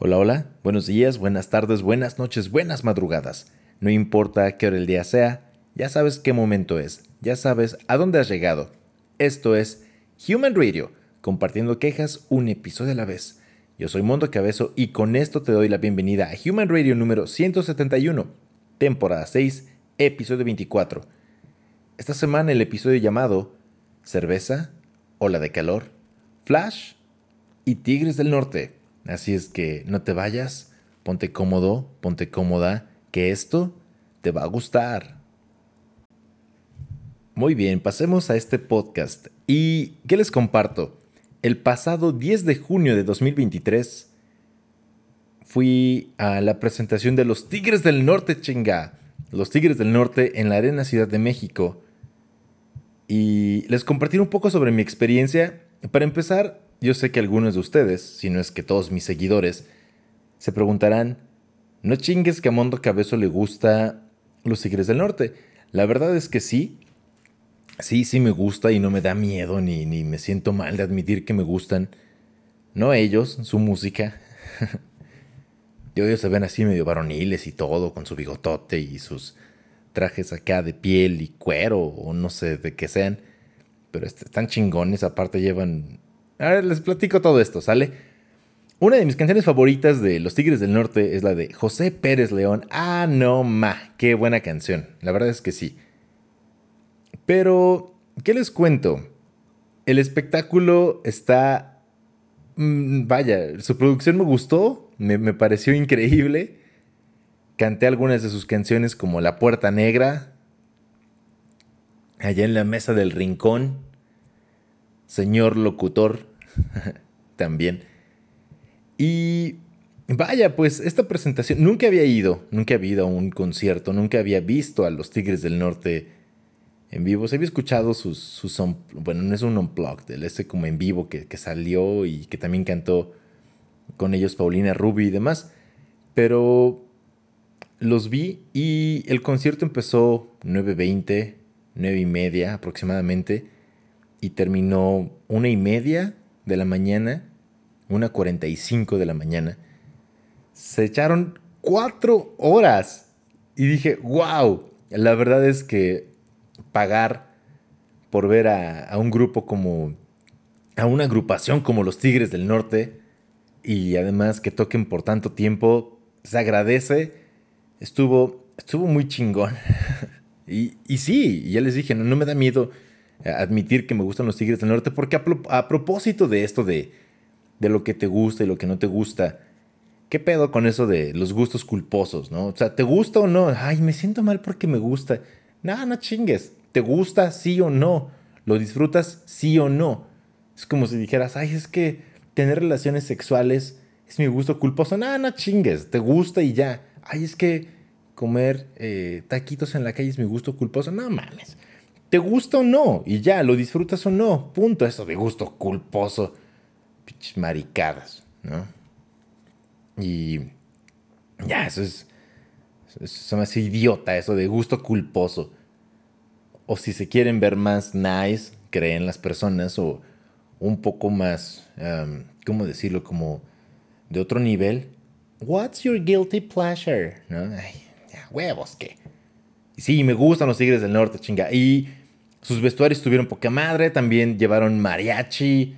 Hola, hola, buenos días, buenas tardes, buenas noches, buenas madrugadas. No importa qué hora el día sea, ya sabes qué momento es, ya sabes a dónde has llegado. Esto es Human Radio, compartiendo quejas un episodio a la vez. Yo soy Mondo Cabezo y con esto te doy la bienvenida a Human Radio número 171, temporada 6, episodio 24. Esta semana el episodio llamado Cerveza, Ola de Calor, Flash y Tigres del Norte. Así es que no te vayas, ponte cómodo, ponte cómoda, que esto te va a gustar. Muy bien, pasemos a este podcast. ¿Y qué les comparto? El pasado 10 de junio de 2023 fui a la presentación de los Tigres del Norte, chinga. Los Tigres del Norte en la Arena Ciudad de México. Y les compartí un poco sobre mi experiencia. Para empezar, yo sé que algunos de ustedes, si no es que todos mis seguidores, se preguntarán, no chingues que a Mondo Cabezo le gusta los Tigres del Norte. La verdad es que sí, sí, sí me gusta y no me da miedo ni, ni me siento mal de admitir que me gustan. No ellos, su música. y ellos se ven así medio varoniles y todo, con su bigotote y sus trajes acá de piel y cuero o no sé de qué sean. Pero están chingones, aparte llevan a ver, les platico todo esto, ¿sale? Una de mis canciones favoritas de Los Tigres del Norte es la de José Pérez León. Ah, no, ma, qué buena canción. La verdad es que sí. Pero, ¿qué les cuento? El espectáculo está... Mm, vaya, su producción me gustó, me, me pareció increíble. Canté algunas de sus canciones como La Puerta Negra, allá en la mesa del rincón, señor locutor también. Y vaya, pues esta presentación, nunca había ido, nunca había ido a un concierto, nunca había visto a los Tigres del Norte en vivo. Había escuchado sus, sus bueno, no es un unplugged, el este como en vivo que, que salió y que también cantó con ellos Paulina Ruby y demás. Pero los vi y el concierto empezó 9.20, 9 y media aproximadamente y terminó una y media de la mañana, una cuarenta y cinco de la mañana. Se echaron cuatro horas y dije, wow, la verdad es que pagar por ver a, a un grupo como, a una agrupación como los Tigres del Norte y además que toquen por tanto tiempo, se agradece. Estuvo, estuvo muy chingón. y, y sí, ya les dije, no, no me da miedo admitir que me gustan los Tigres del Norte, porque a, propósito de esto de, de lo que te gusta y lo que no te gusta, ¿qué pedo con eso de los gustos culposos, no? O sea, ¿te gusta o no? Ay, me siento mal porque me gusta. No, no chingues. ¿Te gusta sí o no? ¿Lo disfrutas sí o no? Es como si dijeras, ay, es que tener relaciones sexuales es mi gusto culposo. No, no chingues. ¿Te gusta y ya? Ay, es que comer eh, taquitos en la calle es mi gusto culposo. No mames te gusta o no, y ya, lo disfrutas o no, punto, eso de gusto culposo, pinches maricadas, ¿no? Y ya, eso es, eso me hace idiota, eso de gusto culposo. O si se quieren ver más nice, creen las personas, o un poco más, ¿cómo decirlo? Como de otro nivel. What's your guilty pleasure? ¿No? Ay, huevos, ¿qué? Sí, me gustan los Tigres del Norte, chinga. Y sus vestuarios tuvieron poca madre, también llevaron mariachi,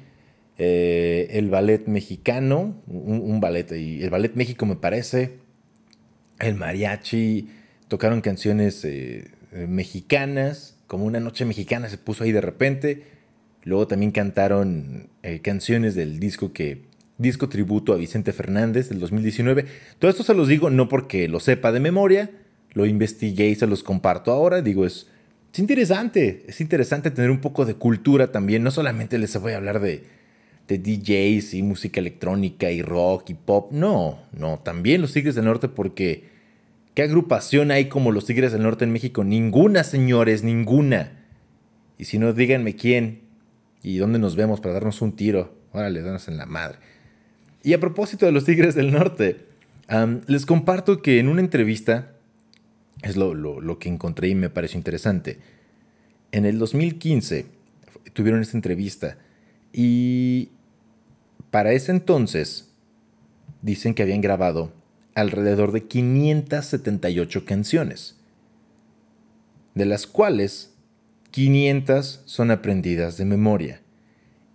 eh, el ballet mexicano, un, ballet, y el ballet México me parece, el mariachi, tocaron canciones eh, mexicanas, como una noche mexicana se puso ahí de repente, luego también cantaron eh, canciones del disco que disco tributo a Vicente Fernández del 2019. Todo esto se los digo no porque lo sepa de memoria, lo investigué y se los comparto ahora, digo es es interesante, es interesante tener un poco de cultura también. No solamente les voy a hablar de, de DJs y música electrónica y rock y pop. No, no, también los Tigres del Norte porque ¿qué agrupación hay como los Tigres del Norte en México? Ninguna, señores, ninguna. Y si no, díganme quién y dónde nos vemos para darnos un tiro. Órale, danos en la madre. Y a propósito de los Tigres del Norte, les comparto que en una entrevista es lo, que encontré y me pareció interesante. En el 2015 tuvieron esta entrevista y para ese entonces dicen que habían grabado alrededor de 578 canciones, de las cuales 500 son aprendidas de memoria.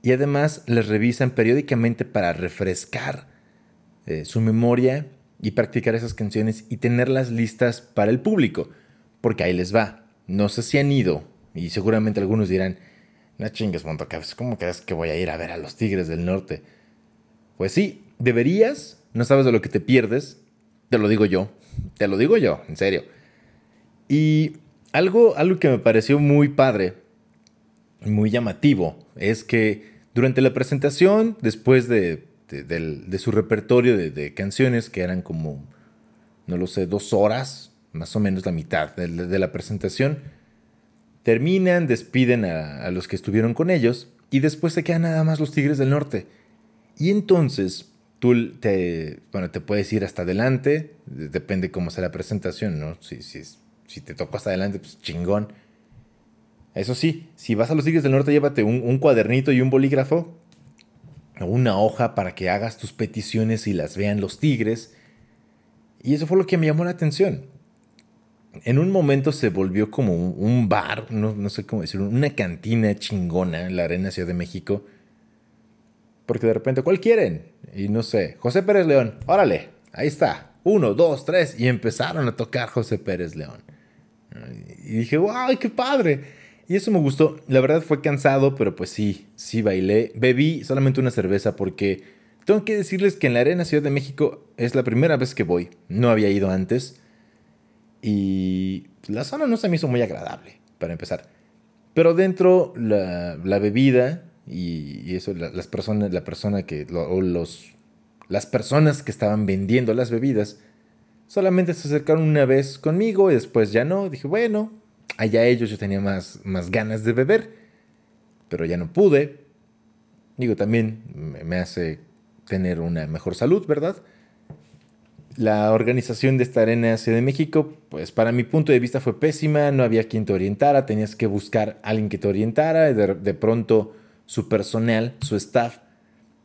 Y además les revisan periódicamente para refrescar eh, su memoria y practicar esas canciones y tenerlas listas para el público. Porque ahí les va. No sé si han ido, y seguramente algunos dirán, no chingues, Montocabs, ¿cómo crees que voy a ir a ver a los Tigres del Norte? Pues sí, deberías, no sabes de lo que te pierdes, te lo digo yo, te lo digo yo, en serio. Y algo, algo que me pareció muy padre, muy llamativo, es que durante la presentación, después de, su repertorio de, canciones, que eran como, no lo sé, dos horas, más o menos la mitad de, la presentación, terminan, despiden a, los que estuvieron con ellos, y después se quedan nada más los Tigres del Norte. Y entonces tú te, bueno, te puedes ir hasta adelante, depende cómo sea la presentación, ¿no? Si, si, si te toco hasta adelante, pues chingón. Eso sí, si vas a los Tigres del Norte, llévate un, cuadernito y un bolígrafo, una hoja para que hagas tus peticiones y las vean los Tigres. Y eso fue lo que me llamó la atención. En un momento se volvió como un, bar, no, no, sé cómo decirlo, una cantina chingona en la Arena Ciudad de México. Porque de repente, ¿cuál quieren? Y no sé, José Pérez León, órale, ahí está. Uno, dos, tres. Y empezaron a tocar José Pérez León. Y dije, wow, qué padre. Y eso me gustó. La verdad fue cansado, pero pues sí, sí bailé. Bebí solamente una cerveza porque tengo que decirles que en la Arena Ciudad de México es la primera vez que voy. No había ido antes. Y la zona no se me hizo muy agradable, para empezar. Pero dentro la, bebida y, eso, las personas, la persona que, o los, las personas que estaban vendiendo las bebidas, solamente se acercaron una vez conmigo y después ya no. Dije, bueno, allá ellos yo tenía más, más ganas de beber, pero ya no pude. Digo, también me hace tener una mejor salud, ¿verdad? La organización de esta arena Ciudad de México, pues para mi punto de vista fue pésima, no había quien te orientara, tenías que buscar a alguien que te orientara, de, de pronto su personal, su staff,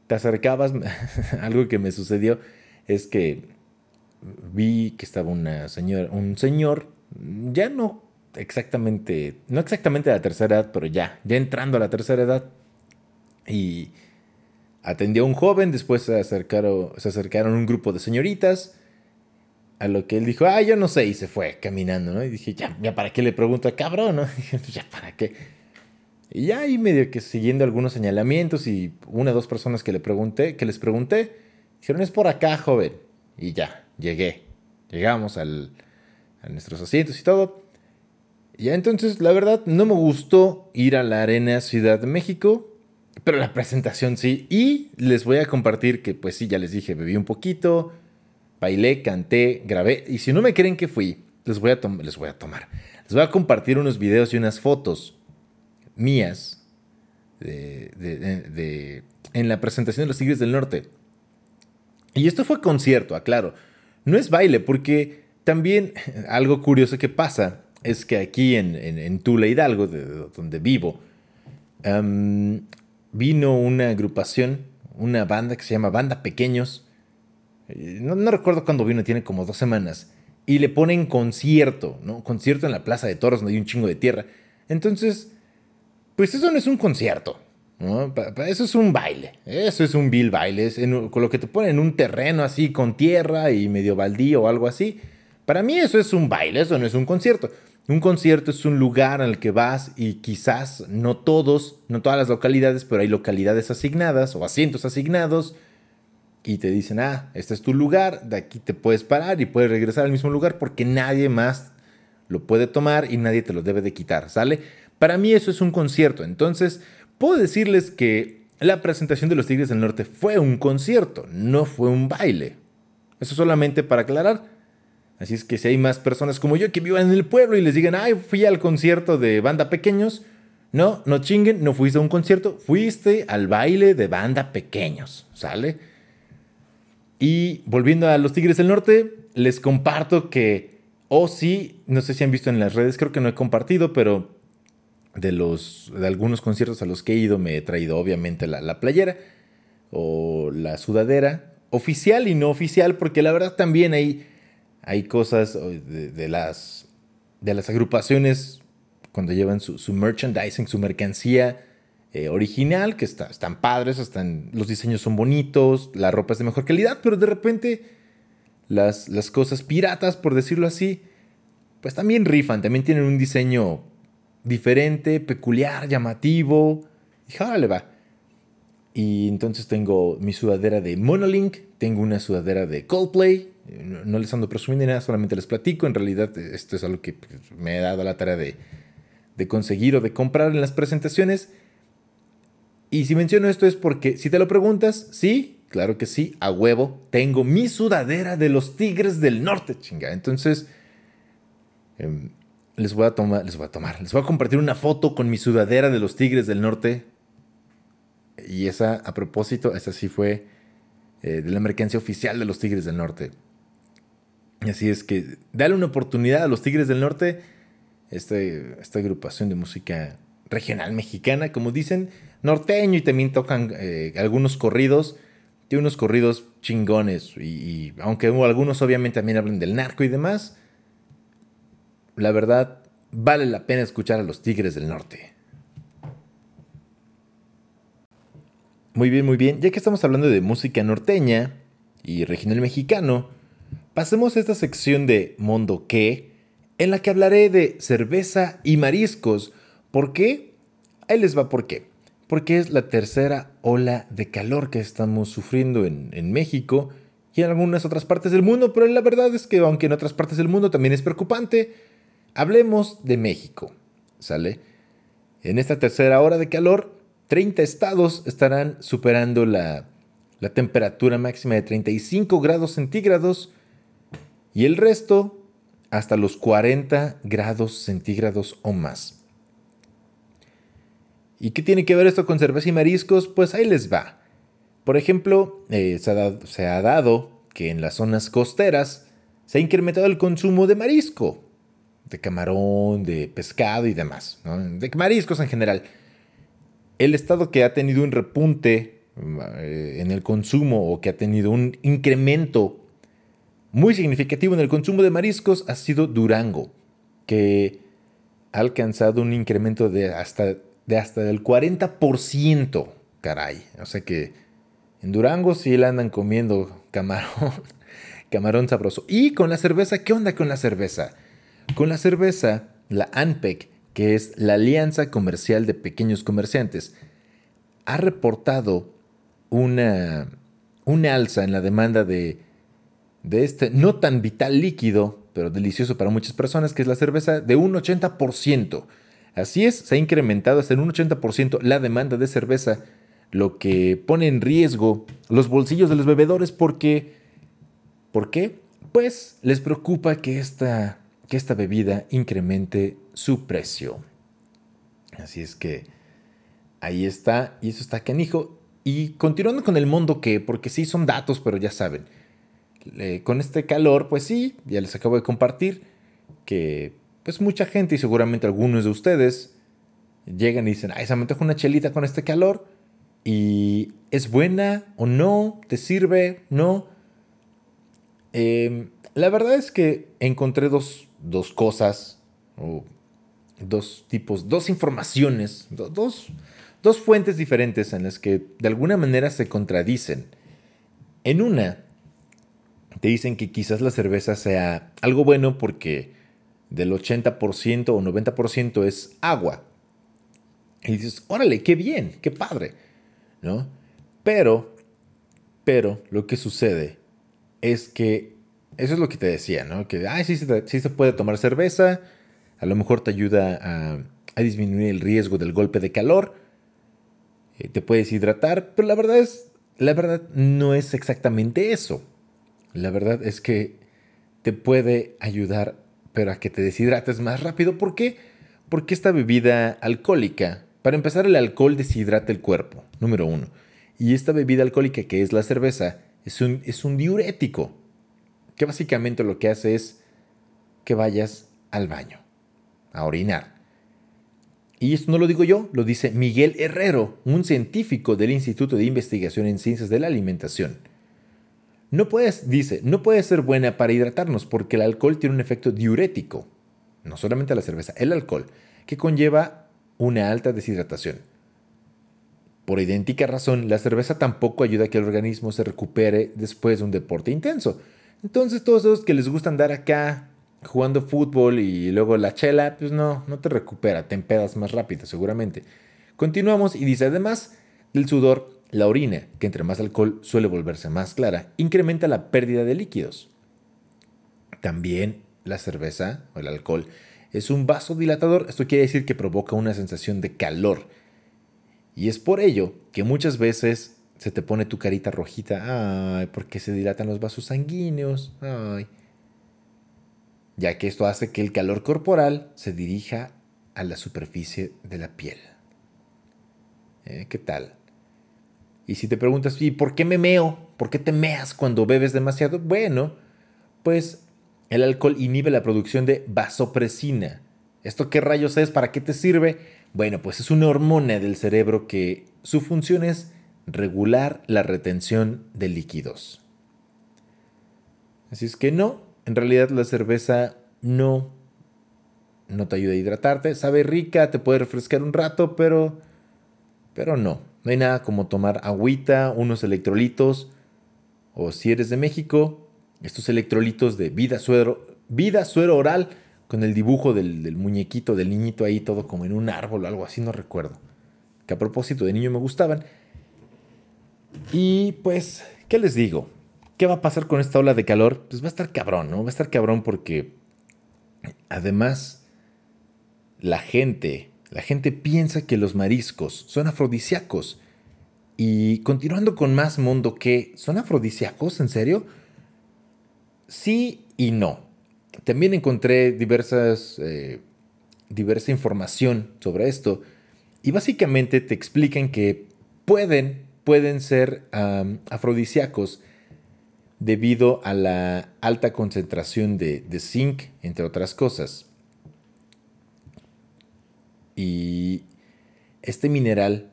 te acercabas, algo que me sucedió es que vi que estaba una señora, un señor, ya no exactamente, no exactamente de la tercera edad, pero ya, ya entrando a la tercera edad, y atendió a un joven, después se acercaron, se acercaron un grupo de señoritas, a lo que él dijo, ah, yo no sé, y se fue caminando, ¿no? Y dije, ya, ya para qué le pregunto a cabrón, ¿no? dije, ya para qué. Y ya ahí medio que siguiendo algunos señalamientos y una o dos personas que le pregunté, que les pregunté, dijeron, es por acá, joven. Y ya, llegué. Llegamos al, a nuestros asientos y todo. Ya entonces, la verdad, no me gustó ir a la Arena Ciudad de México, pero la presentación sí. Y les voy a compartir que, pues sí, ya les dije, bebí un poquito, bailé, canté, grabé. Y si no me creen que fui, les voy a, les voy a tomar. Les voy a compartir unos videos y unas fotos mías de, en la presentación de los Tigres del Norte. Y esto fue concierto, aclaro. No es baile, porque también algo curioso que pasa es que aquí en, en, Tula Hidalgo, de, donde vivo, vino una agrupación, una banda que se llama Banda Pequeños. Eh, no, no recuerdo cuándo vino, tiene como dos semanas. Y le ponen concierto, ¿no? Concierto en la Plaza de Toros, donde hay un chingo de tierra. Entonces, pues eso no es un concierto. ¿no? Eso es un baile. Eso es un vil baile. Es con lo que te ponen en un terreno así con tierra y medio baldío o algo así. Para mí eso es un baile, eso no es un concierto. Un concierto es un lugar al que vas y quizás no todos, no todas las localidades, pero hay localidades asignadas o asientos asignados y te dicen, ah, este es tu lugar, de aquí te puedes parar y puedes regresar al mismo lugar porque nadie más lo puede tomar y nadie te lo debe de quitar, ¿sale? Para mí eso es un concierto. Entonces, puedo decirles que la presentación de los Tigres del Norte fue un concierto, no fue un baile. Eso solamente para aclarar. Así es que si hay más personas como yo que vivan en el pueblo y les digan, ay, fui al concierto de banda pequeños, no, no chinguen, no fuiste a un concierto, fuiste al baile de banda pequeños, ¿sale? Y volviendo a los Tigres del Norte, les comparto que, oh sí, no sé si han visto en las redes, creo que no he compartido, pero de, los, de algunos conciertos a los que he ido me he traído obviamente la, playera o la sudadera oficial y no oficial, porque la verdad también hay, hay cosas de, las, de las agrupaciones cuando llevan su, merchandising, su mercancía eh, original, que está, están padres, están, los diseños son bonitos, la ropa es de mejor calidad, pero de repente las, las cosas piratas, por decirlo así, pues también rifan, también tienen un diseño diferente, peculiar, llamativo, y ahora le va. Y entonces tengo mi sudadera de Monolink, tengo una sudadera de Coldplay. No, les ando presumiendo nada, solamente les platico. En realidad, esto es algo que pues, me he dado la tarea de, de conseguir o de comprar en las presentaciones. Y si menciono esto es porque, si te lo preguntas, sí, claro que sí, a huevo, tengo mi sudadera de los Tigres del Norte, chinga. Entonces, em, les voy a tomar, les voy a tomar, les voy a compartir una foto con mi sudadera de los Tigres del Norte y esa, a propósito, esa sí fue eh, de la mercancía oficial de los Tigres del Norte. Así es que dale una oportunidad a los Tigres del Norte, este, esta agrupación de música regional mexicana, como dicen, norteño y también tocan eh, algunos corridos. Tiene unos corridos chingones y, aunque algunos obviamente también hablan del narco y demás, la verdad vale la pena escuchar a los Tigres del Norte. Muy bien, muy bien. Ya que estamos hablando de música norteña y regional mexicano, pasemos a esta sección de Mondo qué, en la que hablaré de cerveza y mariscos. ¿Por qué? Ahí les va por qué. Porque es la tercera ola de calor que estamos sufriendo en, en México y en algunas otras partes del mundo, pero la verdad es que aunque en otras partes del mundo también es preocupante, hablemos de México, ¿sale? En esta tercera hora de calor 30 estados estarán superando la, temperatura máxima de 35 grados centígrados y el resto hasta los 40 grados centígrados o más. ¿Y qué tiene que ver esto con cerveza y mariscos? Pues ahí les va. Por ejemplo, eh, se, ha dado, que en las zonas costeras se ha incrementado el consumo de marisco, de camarón, de pescado y demás, de mariscos en general el estado que ha tenido un repunte eh, en el consumo o que ha tenido un incremento muy significativo en el consumo de mariscos ha sido Durango, que ha alcanzado un incremento de hasta, de hasta del 40%, caray. O sea que en Durango sí le andan comiendo camarón, camarón sabroso. Y con la cerveza, ¿qué onda con la cerveza? Con la cerveza, la ANPEC que es la Alianza Comercial de Pequeños Comerciantes, ha reportado una, una alza en la demanda de, de este no tan vital líquido, pero delicioso para muchas personas, que es la cerveza, de un 80%. Así es, se ha incrementado hasta un 80% la demanda de cerveza, lo que pone en riesgo los bolsillos de los bebedores porque... ¿Por qué? Pues les preocupa que esta que esta bebida incremente su precio. Así es que ahí está, y eso está canijo. Y continuando con el mundo que, porque sí son datos, pero ya saben, con este calor, pues sí, ya les acabo de compartir que pues mucha gente y seguramente algunos de ustedes llegan y dicen, ay, se me antoja una chelita con este calor y es buena o no, te sirve, no. Em, la verdad es que encontré dos dos cosas, o dos tipos, dos informaciones, dos, dos fuentes diferentes en las que de alguna manera se contradicen. En una, te dicen que quizás la cerveza sea algo bueno porque del 80% o 90% es agua. Y dices, órale, qué bien, qué padre, ¿no? Pero, pero lo que sucede es que eso es lo que te decía, ¿no? Que, ay, sí, sí, se puede tomar cerveza, a lo mejor te ayuda a, disminuir el riesgo del golpe de calor, eh, te puedes hidratar, pero la verdad es, la verdad no es exactamente eso. La verdad es que te puede ayudar, pero a que te deshidrates más rápido. ¿Por qué? Porque esta bebida alcohólica, para empezar, el alcohol deshidrata el cuerpo, número uno. Y esta bebida alcohólica, que es la cerveza, es un, es un diurético que básicamente lo que hace es que vayas al baño, a orinar. Y esto no lo digo yo, lo dice Miguel Herrero, un científico del Instituto de Investigación en Ciencias de la Alimentación. No puedes, dice, no puede ser buena para hidratarnos porque el alcohol tiene un efecto diurético, no solamente la cerveza, el alcohol, que conlleva una alta deshidratación. Por idéntica razón, la cerveza tampoco ayuda a que el organismo se recupere después de un deporte intenso. Entonces, todos esos que les gusta andar acá jugando fútbol y luego la chela, pues no, no te recupera, te empedas más rápido, seguramente. Continuamos y dice además del sudor, la orina, que entre más alcohol suele volverse más clara, incrementa la pérdida de líquidos. También la cerveza o el alcohol es un vasodilatador, esto quiere decir que provoca una sensación de calor. Y es por ello que muchas veces se te pone tu carita rojita, ay, porque se dilatan los vasos sanguíneos. Ya que esto hace que el calor corporal se dirija a la superficie de la piel. ¿Eh? ¿Qué tal? Y si te preguntas, ¿y por qué me meo? ¿Por qué te meas cuando bebes demasiado? Bueno, pues el alcohol inhibe la producción de vasopresina. ¿Esto qué rayos es? ¿Para qué te sirve? Bueno, pues es una hormona del cerebro que su función es regular la retención de líquidos. Así es que no, en realidad la cerveza no, no te ayuda a hidratarte. Sabe rica, te puede refrescar un rato, pero, pero no. No hay nada como tomar agüita, unos electrolitos, o si eres de México, estos electrolitos de vida suero, vida suero oral con el dibujo del, muñequito, del niñito ahí, todo como en un árbol o algo así, no recuerdo. Que a propósito de niño me gustaban. Y pues, ¿qué les digo? ¿Qué va a pasar con esta ola de calor? Pues va a estar cabrón, ¿no? Va a estar cabrón porque además la gente la gente piensa que los mariscos son afrodisíacos. Y continuando con más mundo que, ¿son afrodisíacos? ¿En serio? Sí y no. También encontré diversas, eh, diversa información sobre esto. Y básicamente te explican que pueden, pueden ser afrodisíacos debido a la alta concentración de zinc, entre otras cosas. Y este mineral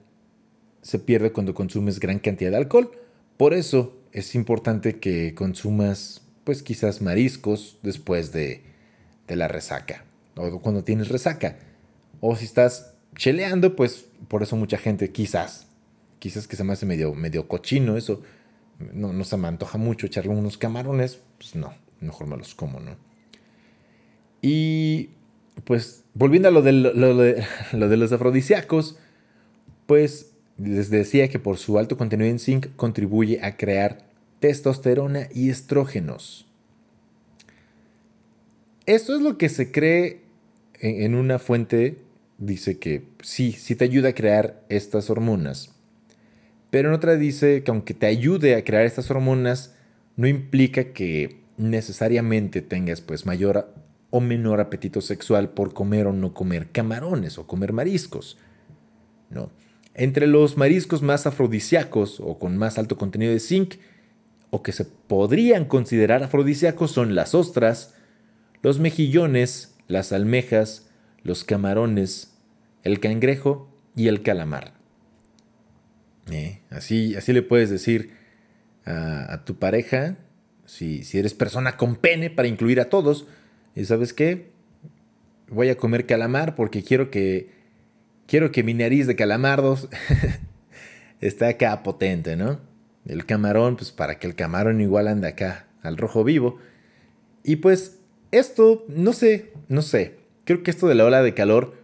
se pierde cuando consumes gran cantidad de alcohol. Por eso es importante que consumas, pues quizás mariscos después de, la resaca. O cuando tienes resaca. O si estás cheleando, pues por eso mucha gente quizás, quizás que se me hace medio, medio cochino eso. No, no se me antoja mucho echarle unos camarones. Pues no, mejor me los como, ¿no? Y pues volviendo a lo de, lo, de, los afrodisíacos, pues les decía que por su alto contenido en zinc contribuye a crear testosterona y estrógenos. Esto es lo que se cree en, una fuente, dice que sí, sí te ayuda a crear estas hormonas. Pero en otra dice que aunque te ayude a crear estas hormonas, no implica que necesariamente tengas pues mayor o menor apetito sexual por comer o no comer camarones o comer mariscos. No. Entre los mariscos más afrodisíacos o con más alto contenido de zinc o que se podrían considerar afrodisíacos son las ostras, los mejillones, las almejas, los camarones, el cangrejo y el calamar. Eh, así, así le puedes decir a, tu pareja, si, si eres persona con pene, para incluir a todos, y sabes qué? Voy a comer calamar porque quiero que quiero que mi nariz de calamardos esté acá potente, ¿no? El camarón, pues para que el camarón igual ande acá al rojo vivo. Y pues esto, no sé, no sé. Creo que esto de la ola de calor,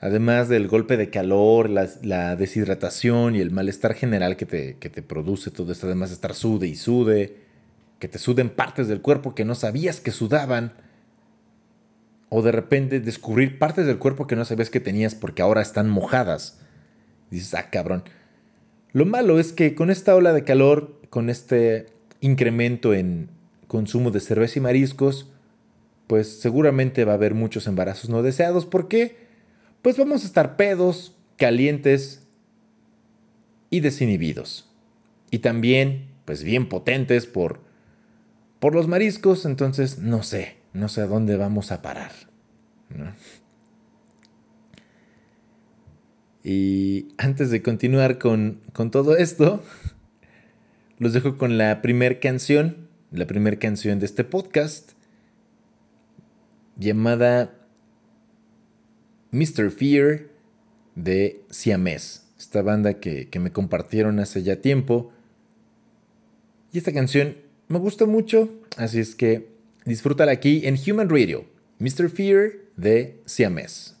además del golpe de calor, la, deshidratación y el malestar general que te, que te produce todo esto, además de estar sude y sude, que te suden partes del cuerpo que no sabías que sudaban, o de repente descubrir partes del cuerpo que no sabías que tenías porque ahora están mojadas. dices, ah, cabrón. Lo malo es que con esta ola de calor, con este incremento en consumo de cerveza y mariscos, pues seguramente va a haber muchos embarazos no deseados. ¿Por qué? Pues vamos a estar pedos, calientes y desinhibidos. Y también, pues bien potentes por, por los mariscos, entonces no sé no sé a dónde vamos a parar. Y antes de continuar con, todo esto, los dejo con la primera canción, la primera canción de este podcast, llamada Mr. Fear de Siamés, esta banda que, que me compartieron hace ya tiempo. Y esta canción me gusta mucho, así es que disfrútala aquí en Human Radio, Mr. Fear de Siamés.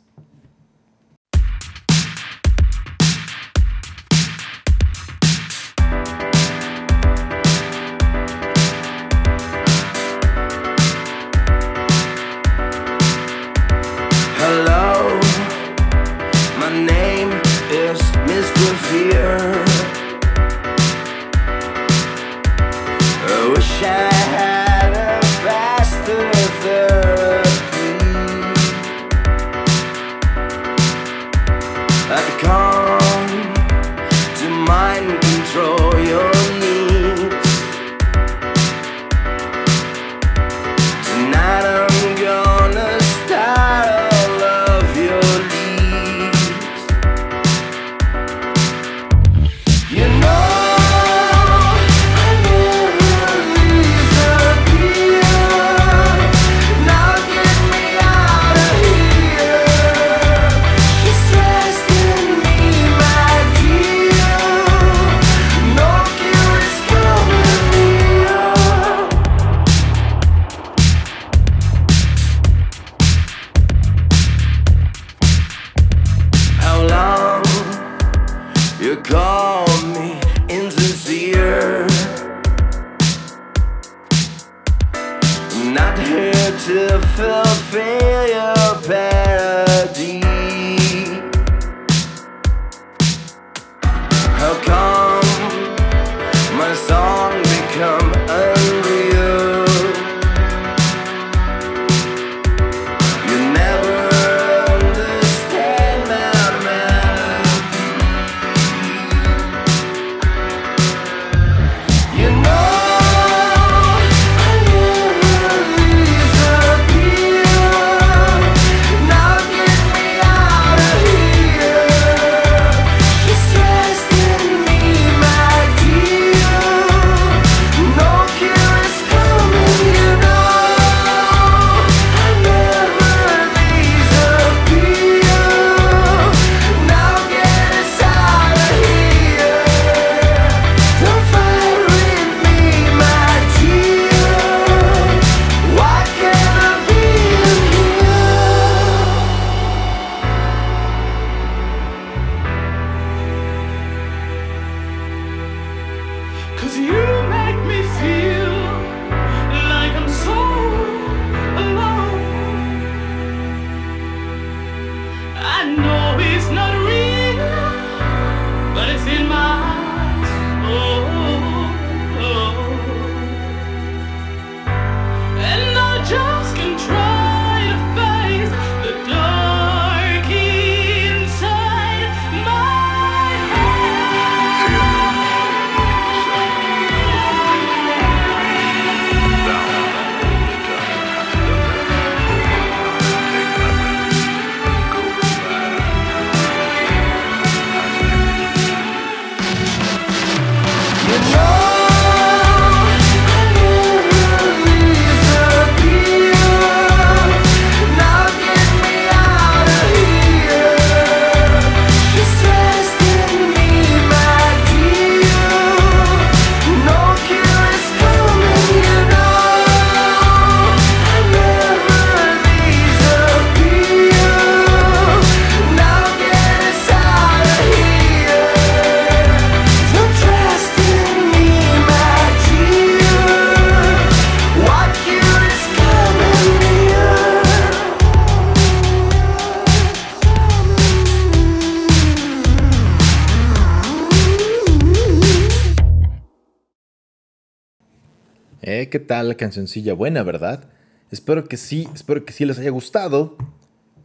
Cancioncilla buena, ¿verdad? Espero que sí, espero que sí les haya gustado.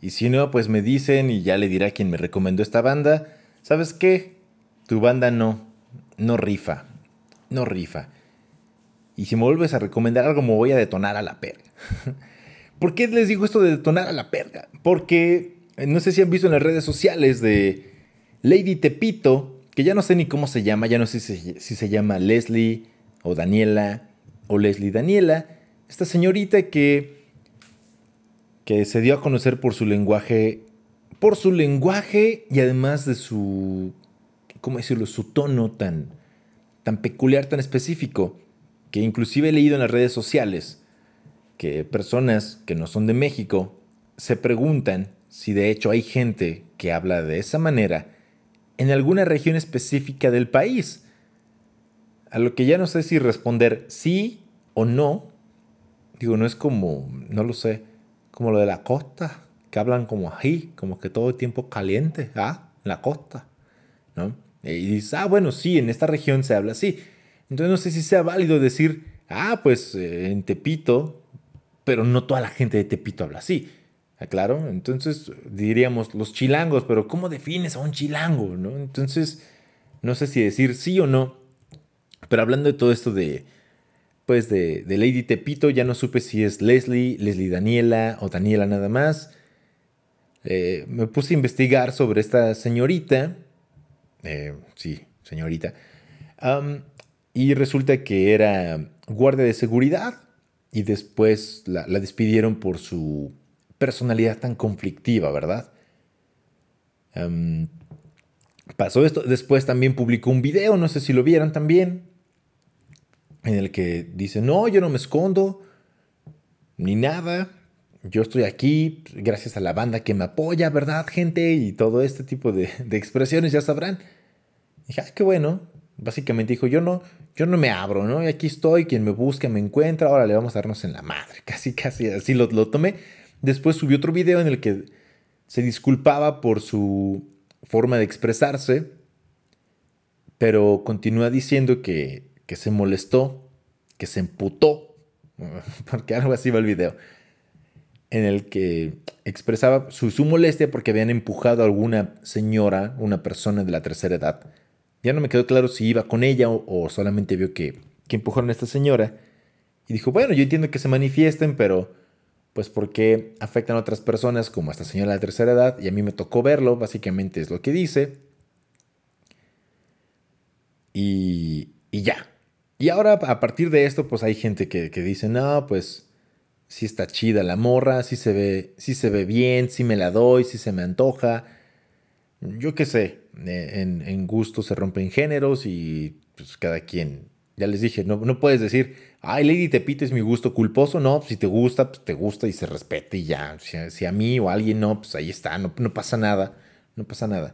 Y si no, pues me dicen y ya le dirá a quien me recomendó esta banda. ¿Sabes qué? Tu banda no, no rifa, no rifa. Y si me vuelves a recomendar algo, me voy a detonar a la perga. ¿Por qué les digo esto de detonar a la perga? Porque eh, no sé si han visto en las redes sociales de Lady Tepito, que ya no sé ni cómo se llama, ya no sé si se llama Leslie o Daniela o Leslie Daniela, esta señorita que, que se dio a conocer por su lenguaje, por su lenguaje y además de su, ¿cómo decirlo?, su tono tan, tan peculiar, tan específico, que inclusive he leído en las redes sociales que personas que no son de México se preguntan si de hecho hay gente que habla de esa manera en alguna región específica del país. A lo que ya no sé si responder sí o no. Digo, no es como, no lo sé, como lo de la costa, que hablan como ahí, como que todo el tiempo caliente, ¿ah? En la costa, ¿no? Y dices, ah, bueno, sí, en esta región se habla así. Entonces no sé si sea válido decir, ah, pues eh, en Tepito, pero no toda la gente de Tepito habla así. ¿Ah, claro, entonces diríamos los chilangos, pero ¿cómo defines a un chilango? ¿no? Entonces, no sé si decir sí o no. Pero hablando de todo esto de, pues de, Lady Tepito, ya no supe si es Leslie, Leslie Daniela o Daniela nada más. Eh, me puse a investigar sobre esta señorita. Eh, sí, señorita. y resulta que era guardia de seguridad y después la despidieron por su personalidad tan conflictiva, ¿verdad? Pasó esto. Después también publicó un video, no sé si lo vieron también, en el que dice, no, yo no me escondo, ni nada. Yo estoy aquí gracias a la banda que me apoya, ¿verdad, gente? Y todo este tipo de, expresiones, ya sabrán. Y dije, qué bueno. Básicamente dijo, yo no, yo no me abro, ¿no? Y aquí estoy, quien me busca me encuentra, ahora le vamos a darnos en la madre. Casi, casi así lo, lo tomé. Después subió otro video en el que se disculpaba por su forma de expresarse, pero continúa diciendo que, se molestó, que se emputó, porque algo así va el video, en el que expresaba su, su, molestia porque habían empujado a alguna señora, una persona de la tercera edad. Ya no me quedó claro si iba con ella o, solamente vio que, que empujaron a esta señora. Y dijo, bueno, yo entiendo que se manifiesten, pero pues porque afectan a otras personas como a esta señora de la tercera edad y a mí me tocó verlo, básicamente es lo que dice. Y, y ya. Y ahora a partir de esto pues hay gente que, dice, no, pues sí está chida la morra, sí se ve, sí se ve bien, sí me la doy, sí se me antoja. Yo qué sé, eh, en, gusto se rompen géneros y pues cada quien, ya les dije, no, no puedes decir, ay, Lady Tepito es mi gusto culposo. No, si te gusta, pues te gusta y se respete y ya. Si, a mí o a alguien no, pues ahí está, no, pasa nada, no pasa nada.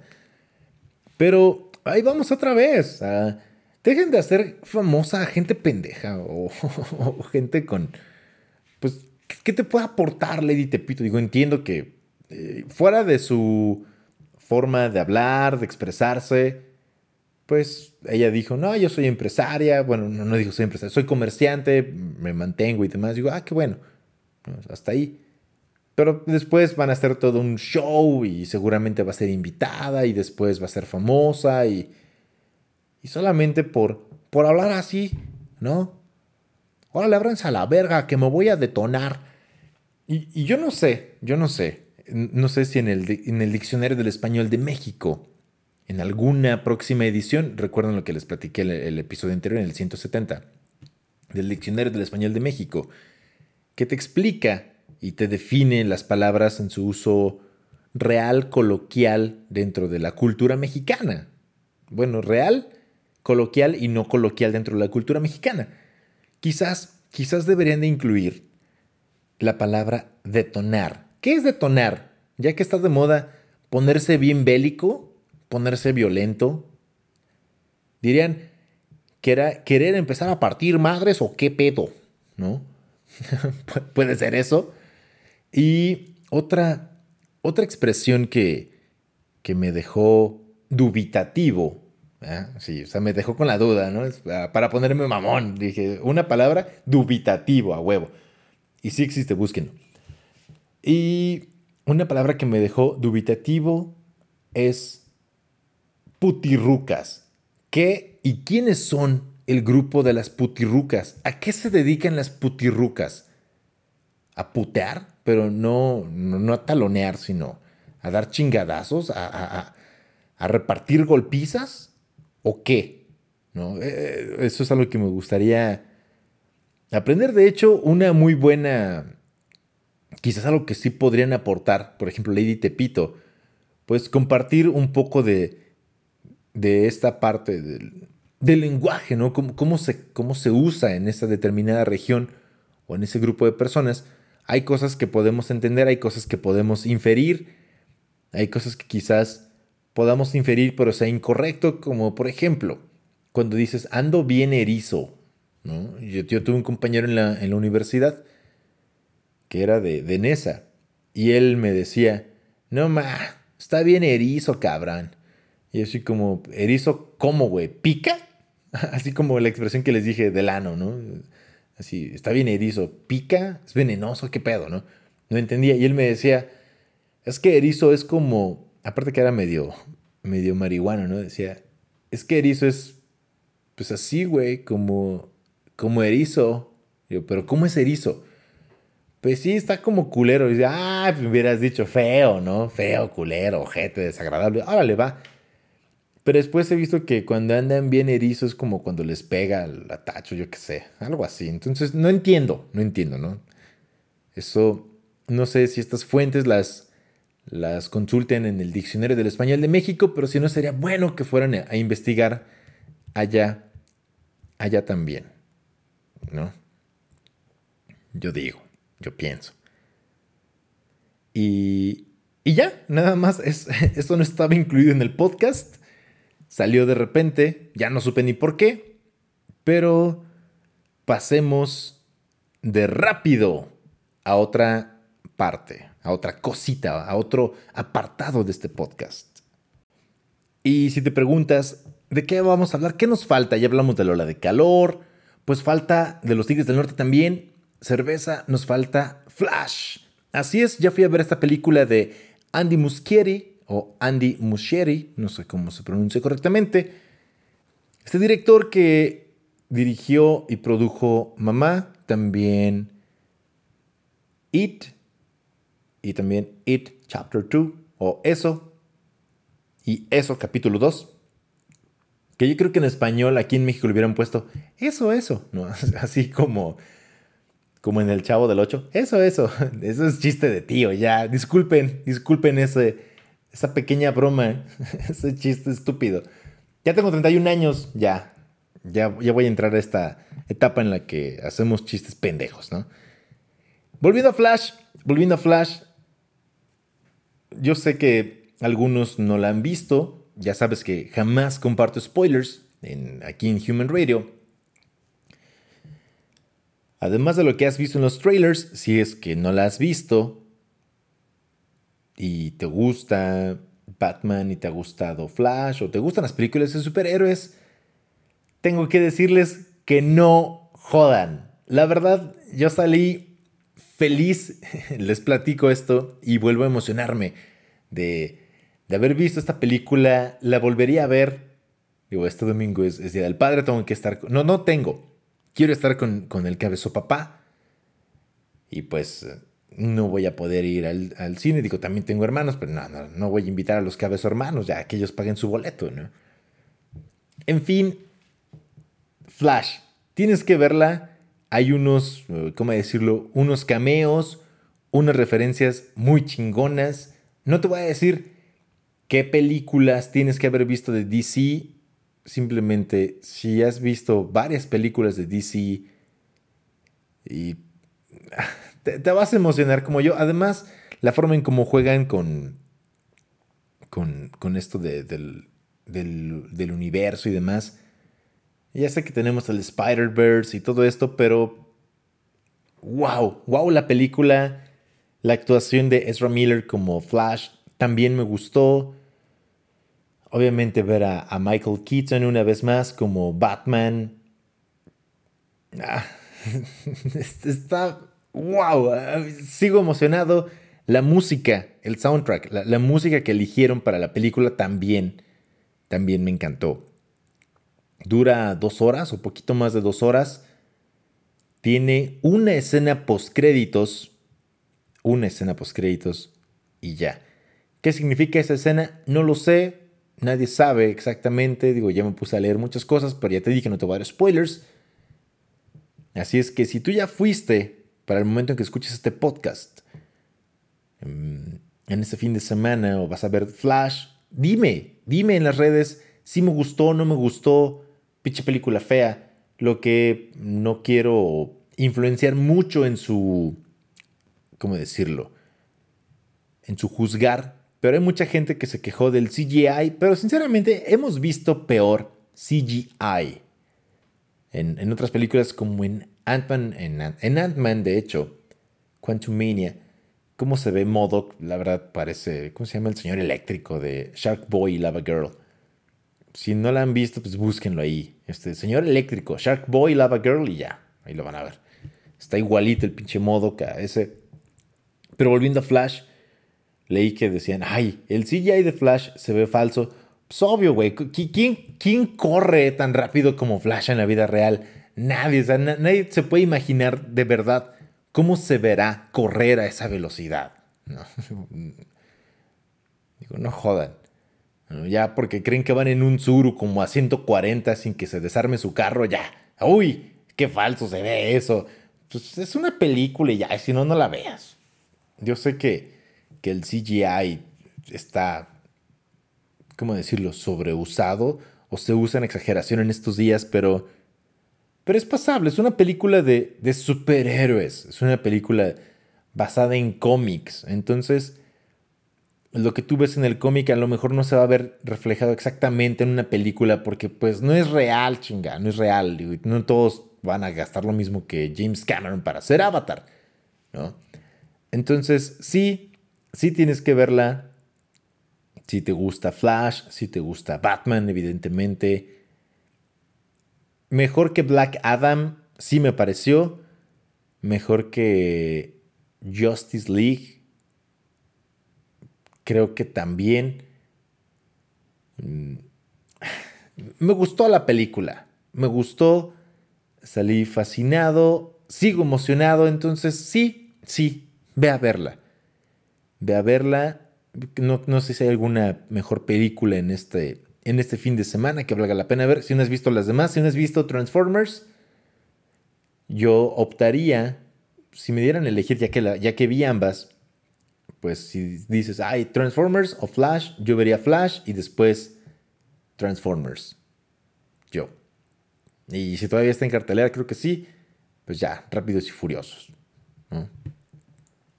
Pero ahí vamos otra vez. Dejen de hacer famosa a gente pendeja o, gente con, pues, ¿qué te puede aportar Lady Tepito? Digo, entiendo que eh, fuera de su forma de hablar, de expresarse, pues ella dijo, no, yo soy empresaria, bueno, no, no dijo soy empresaria, soy comerciante, me mantengo y demás. Digo, ah, qué bueno, hasta ahí. Pero después van a hacer todo un show y seguramente va a ser invitada y después va a ser famosa y, y solamente por, por hablar así, ¿no? Ahora le abranse a la verga que me voy a detonar. Y, y, yo no sé, yo no sé, no sé si en el, en el diccionario del español de México en alguna próxima edición, recuerden lo que les platiqué el, el episodio anterior, en el 170, del Diccionario del Español de México, que te explica y te define las palabras en su uso real, coloquial dentro de la cultura mexicana. Bueno, real, coloquial y no coloquial dentro de la cultura mexicana. Quizás, quizás deberían de incluir la palabra detonar. ¿Qué es detonar? Ya que está de moda ponerse bien bélico, ponerse violento. Dirían que era querer empezar a partir madres o qué pedo, ¿no? Puede ser eso. Y otra, otra expresión que, que me dejó dubitativo, ¿eh? sí, o sea, me dejó con la duda, ¿no? Ah, para ponerme mamón, dije, una palabra dubitativo a huevo. Y sí existe, búsquenlo. Y una palabra que me dejó dubitativo es putirrucas. ¿Qué y quiénes son el grupo de las putirrucas? ¿A qué se dedican las putirrucas? ¿A putear? Pero no, no, a talonear, sino a dar chingadazos, a, repartir golpizas. O qué? ¿No? Eh, eso es algo que me gustaría aprender. De hecho, una muy buena, quizás algo que sí podrían aportar, por ejemplo, Lady Tepito, pues compartir un poco de, de esta parte del, lenguaje, ¿no? Cómo, se, cómo se usa en esa determinada región o en ese grupo de personas. Hay cosas que podemos entender, hay cosas que podemos inferir, hay cosas que quizás podamos inferir pero sea incorrecto, como por ejemplo, cuando dices ando bien erizo. ¿no? Yo, tuve un compañero en la, en la, universidad que era de, de Nesa y él me decía, no ma, está bien erizo, cabrón. Y así como, erizo, ¿cómo, güey? ¿Pica? Así como la expresión que les dije del ano, ¿no? Así, está bien erizo, ¿pica? ¿Es venenoso? ¿Qué pedo, no? No entendía. Y él me decía, es que erizo es como, aparte que era medio, medio marihuana, ¿no? Decía, es que erizo es, pues así, güey, como, como erizo. Yo, pero ¿cómo es erizo? Pues sí, está como culero. Dice, ah, pues me hubieras dicho feo, ¿no? Feo, culero, ojete, desagradable. Órale, va. Pero después he visto que cuando andan bien erizos es como cuando les pega el atacho, yo qué sé, algo así. Entonces, no entiendo, no entiendo, ¿no? Eso, no sé si estas fuentes las, las consulten en el Diccionario del Español de México, pero si no, sería bueno que fueran a, investigar allá, allá también, ¿no? Yo digo, yo pienso. Y, y ya, nada más, es, esto no estaba incluido en el podcast. Salió de repente, ya no supe ni por qué, pero pasemos de rápido a otra parte, a otra cosita, a otro apartado de este podcast. Y si te preguntas, ¿de qué vamos a hablar? ¿Qué nos falta? Ya hablamos de la ola de calor, pues falta de los Tigres del Norte también, cerveza, nos falta Flash. Así es, ya fui a ver esta película de Andy Muschietti, o Andy Muschietti, no sé cómo se pronuncia correctamente. Este director que dirigió y produjo Mamá, también It, y también It Chapter 2, o Eso, y Eso capítulo 2. Que yo creo que en español aquí en México le hubieran puesto Eso, Eso, ¿no? así como como en el Chavo del 8. Eso, eso. Eso es chiste de tío, ya. Disculpen, disculpen ese, esa pequeña broma, ese chiste estúpido. Ya tengo 31 años, ya, ya, ya voy a entrar a esta etapa en la que hacemos chistes pendejos, ¿no? Volviendo a Flash, volviendo a Flash, yo sé que algunos no la han visto, ya sabes que jamás comparto spoilers en, aquí en Human Radio. Además de lo que has visto en los trailers, si es que no la has visto, y te gusta Batman y te ha gustado Flash o te gustan las películas de superhéroes, tengo que decirles que no jodan. La verdad, yo salí feliz, les platico esto y vuelvo a emocionarme de, haber visto esta película. La volvería a ver. Digo, este domingo es, Día del Padre, tengo que estar... No, no tengo. Quiero estar con, con el cabezo papá. Y pues no voy a poder ir al, cine. Digo, también tengo hermanos, pero no, no, no voy a invitar a los cabezos hermanos, ya que ellos paguen su boleto, ¿no? En fin, Flash, tienes que verla. Hay unos, eh, ¿cómo decirlo? Unos cameos, unas referencias muy chingonas. No te voy a decir qué películas tienes que haber visto de DC. Simplemente, si has visto varias películas de DC y te, vas a emocionar como yo. Además, la forma en cómo juegan con, con, esto del, del, universo y demás. Ya sé que tenemos el Spider-Verse y todo esto, pero wow, wow la película. La actuación de Ezra Miller como Flash también me gustó. Obviamente ver a, Michael Keaton una vez más como Batman. Ah, está wow, sigo emocionado. La música, el soundtrack, la, música que eligieron para la película también, también me encantó. Dura dos horas o poquito más de dos horas. Tiene una escena postcréditos, una escena postcréditos y ya. ¿Qué significa esa escena? No lo sé. nadie sabe exactamente. Digo, ya me puse a leer muchas cosas, pero ya te dije, no te voy a dar spoilers. Así es que si tú ya fuiste para el momento en que escuches este podcast, en este fin de semana o vas a ver Flash, dime, dime en las redes si me gustó, no me gustó, pinche película fea. Lo que no quiero influenciar mucho en su, ¿cómo decirlo? En su juzgar. Pero hay mucha gente que se quejó del CGI, pero sinceramente hemos visto peor CGI. En, otras películas como en Ant-Man, en, Ant-Man de hecho, Quantumania, cómo se ve Modoc, la verdad parece, ¿cómo se llama el señor eléctrico de Shark Boy y Lava Girl? Si no la han visto, pues búsquenlo ahí. Este señor eléctrico, Shark Boy, Lava Girl y ya, ahí lo van a ver. Está igualito el pinche Modoc a ese. Pero volviendo a Flash, leí que decían, ay, el CGI de Flash se ve falso. Pues obvio, güey. ¿Quién, ¿Quién corre tan rápido como Flash en la vida real? Nadie, o sea, nadie se puede imaginar de verdad cómo se verá correr a esa velocidad. Digo, no jodan. Ya porque creen que van en un Zuru como a 140 sin que se desarme su carro, ya. Uy, qué falso se ve eso. Pues es una película y ya, si no, no la veas. Yo sé que, que el CGI está, ¿cómo decirlo?, sobreusado o se usa en exageración en estos días, pero, pero es pasable. Es una película de, de superhéroes. Es una película basada en cómics. Entonces, lo que tú ves en el cómic a lo mejor no se va a ver reflejado exactamente en una película porque pues no es real, chinga, no es real. No todos van a gastar lo mismo que James Cameron para hacer Avatar, ¿no? Entonces, sí, sí tienes que verla. Si te gusta Flash, si te gusta Batman, evidentemente. Mejor que Black Adam, sí me pareció. Mejor que Justice League. Creo que también. Mm, me gustó la película. Me gustó salí fascinado, sigo emocionado, entonces sí, sí, ve a verla. Ve a verla. No, no, sé si hay alguna mejor película en este, en este fin de semana que valga la pena ver. Si no has visto las demás, si no has visto Transformers, yo optaría, si me dieran a elegir, ya que, ya que vi ambas, pues si dices, ay, Transformers o Flash, yo vería Flash y después Transformers. Yo. Y si todavía está en cartelera, creo que sí. Pues ya, Rápidos y Furiosos.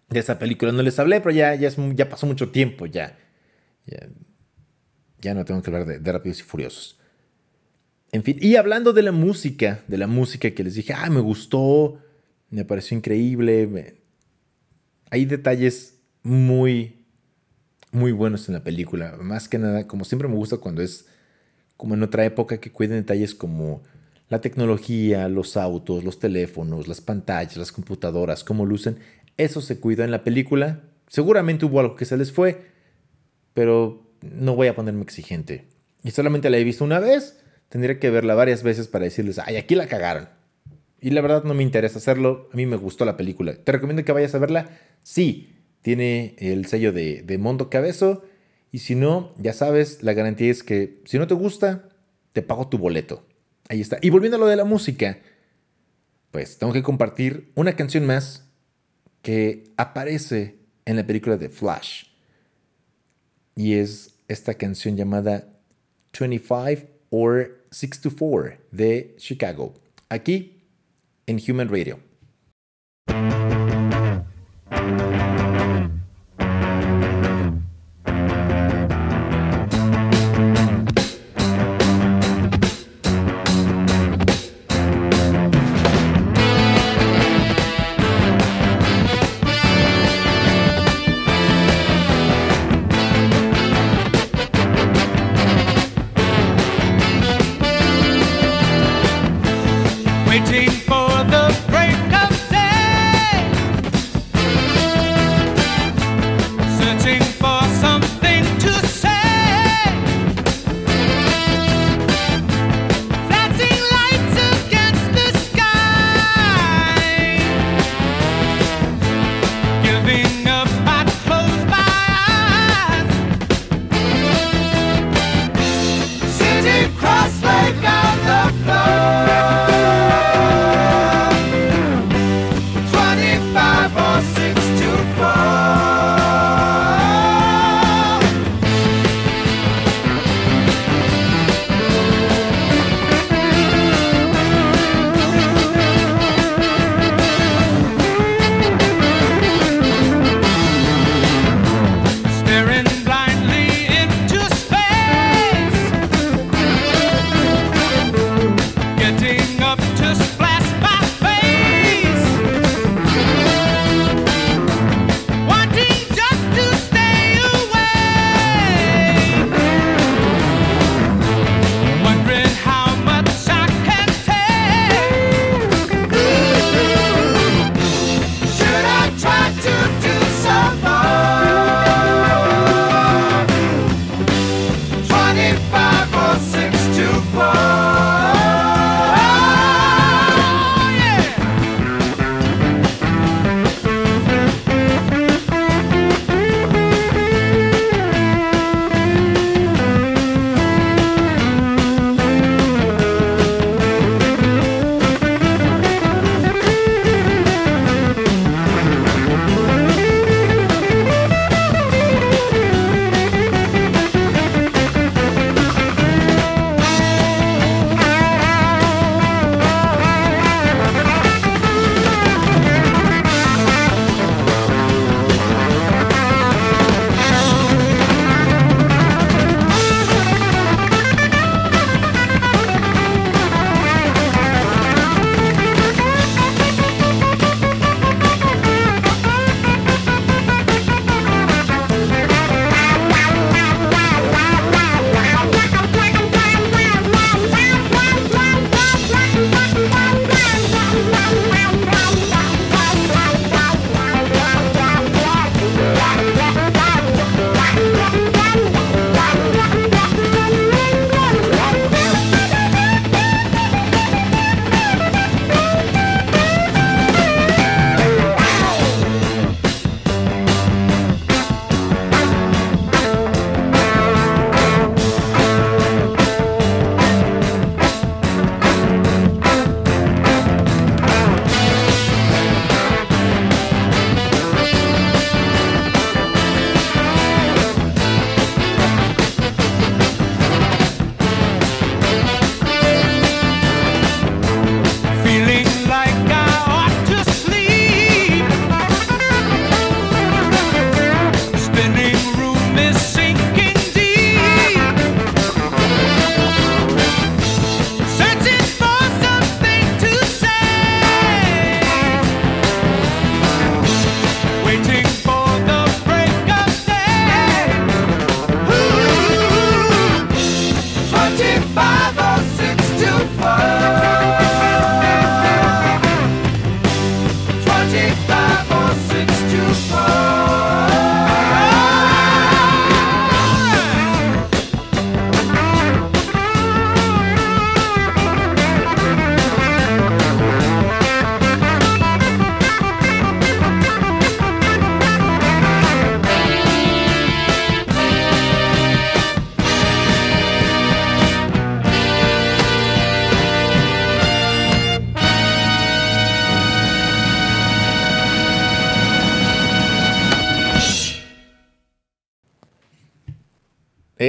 De esa película no les hablé, pero ya, ya, ya pasó mucho tiempo, ya. ya. no tengo que hablar de, Rápidos y Furiosos. En fin, y hablando de la música, de la música que les dije, ah, me gustó, me pareció increíble. Hay detalles muy, muy buenos en la película. Más que nada, como siempre me gusta cuando es como en otra época que cuiden detalles como la tecnología, los autos, los teléfonos, las pantallas, las computadoras, cómo lucen, eso se cuidó en la película. Seguramente hubo algo que se les fue, pero no voy a ponerme exigente. Y solamente la he visto una vez, tendría que verla varias veces para decirles, ay, aquí la cagaron. Y la verdad no me interesa hacerlo, a mí me gustó la película. ¿Te recomiendo que vayas a verla? Sí, tiene el sello de, de Mondo Cabezo. Y si no, ya sabes, la garantía es que si no te gusta, te pago tu boleto. Ahí está. Y volviendo a lo de la música, pues tengo que compartir una canción más que aparece en la película de Flash. Y es esta canción llamada 25 or 64 de Chicago. Aquí en Human Radio.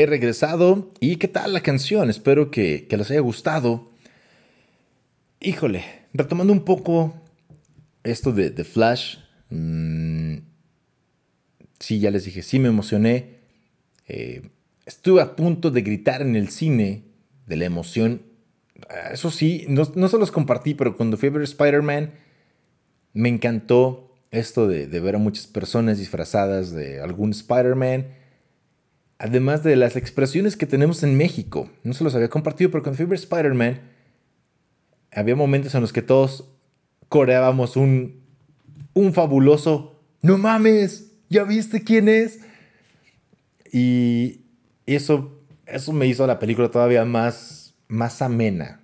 Regresado. ¿Y qué tal la canción? Espero que, les haya gustado. Híjole, retomando un poco esto de, The Flash. Mm, sí, ya les dije, sí me emocioné. Eh, estuve a punto de gritar en el cine de la emoción. Eso sí, no, se los compartí, pero cuando fui a ver Spider-Man, me encantó esto de, de ver a muchas personas disfrazadas de algún Spider-Man además de las expresiones que tenemos en México. No se los había compartido, pero con Fever Spider-Man había momentos en los que todos coreábamos un, un fabuloso, no mames, ¿ya viste quién es? Y eso, eso me hizo la película todavía más, más amena.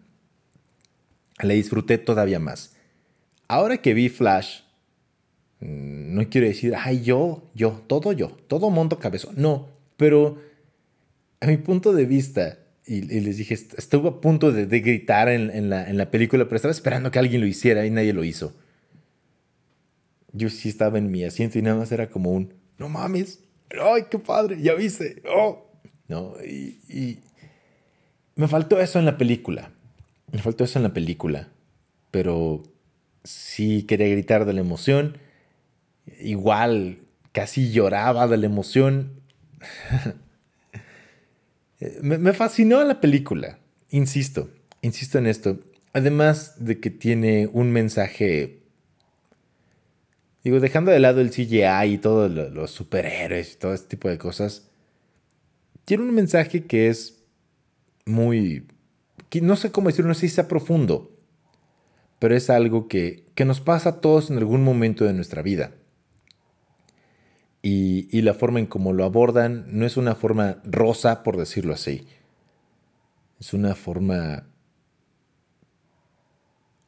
La disfruté todavía más. Ahora que vi Flash, mm, no quiero decir, ay, yo, yo, todo yo, todo monto cabezón. No, pero a mi punto de vista, y, les dije, estuve a punto de, gritar en, la, película, pero estaba esperando que alguien lo hiciera y nadie lo hizo. Yo sí estaba en mi asiento y nada más era como un, no mames, ay, qué padre, ya viste, oh. No, y me faltó eso en la película. Me faltó eso en la película. Pero sí quería gritar de la emoción. Igual casi lloraba de la emoción. me, fascinó la película, insisto, insisto en esto. Además de que tiene un mensaje, digo, dejando de lado el CGI y todos los superhéroes y todo este tipo de cosas, tiene un mensaje que es muy, no sé cómo decirlo, no sé si sea profundo, pero es algo que, que nos pasa a todos en algún momento de nuestra vida y, la forma en cómo lo abordan no es una forma rosa, por decirlo así. Es una forma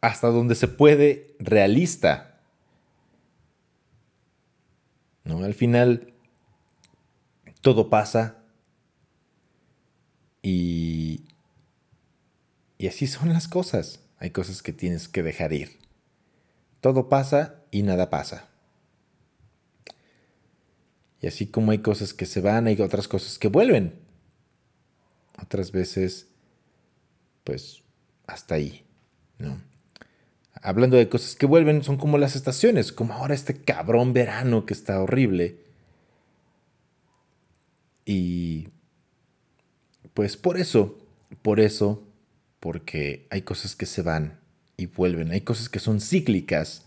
hasta donde se puede realista. ¿No? Al final todo pasa y, y así son las cosas. Hay cosas que tienes que dejar ir. Todo pasa y nada pasa. Y así como hay cosas que se van, hay otras cosas que vuelven. Otras veces, pues, hasta ahí, ¿no? Hablando de cosas que vuelven, son como las estaciones, como ahora este cabrón verano que está horrible. Y pues por eso, por eso, porque hay cosas que se van y vuelven, hay cosas que son cíclicas.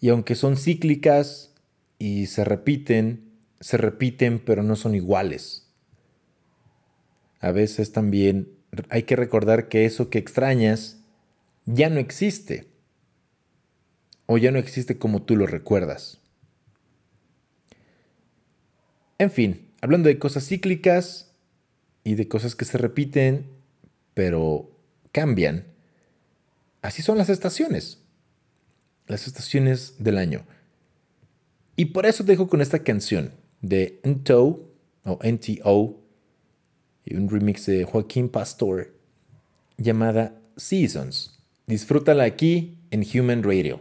Y aunque son cíclicas, y se repiten, se repiten, pero no son iguales. A veces también hay que recordar que eso que extrañas ya no existe. O ya no existe como tú lo recuerdas. En fin, hablando de cosas cíclicas y de cosas que se repiten, pero cambian, así son las estaciones. Las estaciones del año. Y por eso dejo con esta canción de NTO o NTO y un remix de Joaquín Pastor llamada Seasons. Disfrútala aquí en Human Radio.